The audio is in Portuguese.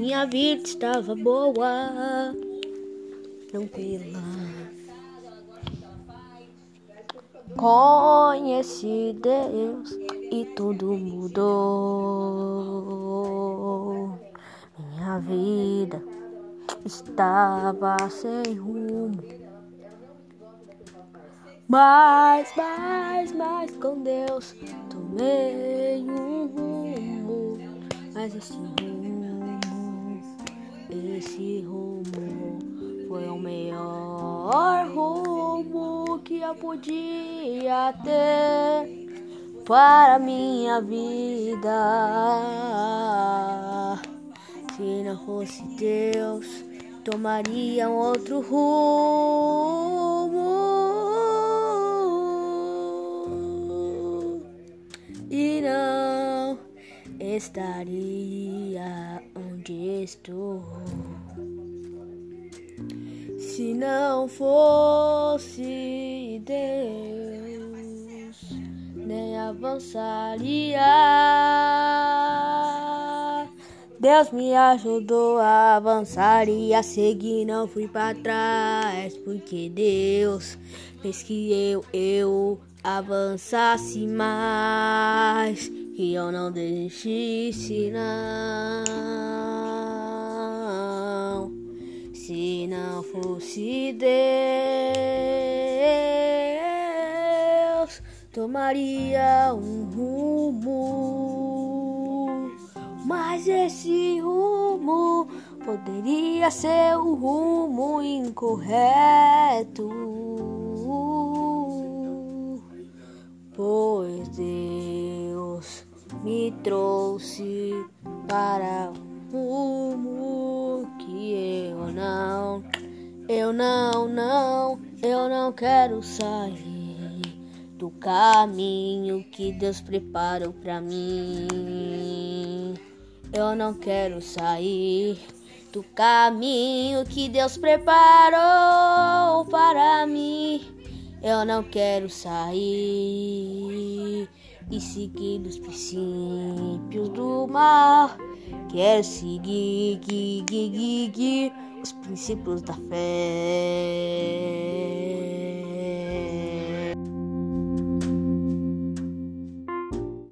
minha vida estava boa, tranquila. Conheci Deus e tudo mudou. Minha vida estava sem rumo. Mas, mas, mas com Deus tomei um rumo. Mas esse rumo, esse rumo foi o melhor rumo que eu podia ter para minha vida. Se não fosse Deus, tomaria um outro rumo e não estaria estou. Se não fosse Deus, nem avançaria. Deus me ajudou a avançar e a seguir, não fui para trás, porque Deus fez que eu, eu avançasse mais, que eu não desistisse, não. Se não fosse Deus, tomaria um rumo, mas esse rumo poderia ser o rumo incorreto, pois Deus me trouxe para um rumo que eu não, eu não, não, eu não quero sair do caminho que Deus preparou para mim. Eu não quero sair do caminho que Deus preparou para mim. Eu não quero sair e seguir os princípios do mal. Quero seguir, seguir, seguir os princípios da fé.